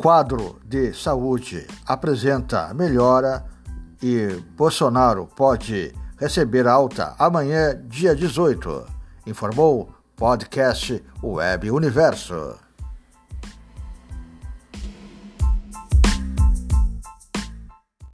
Quadro de saúde apresenta melhora e Bolsonaro pode receber alta amanhã, dia 18, informou podcast Web Universo.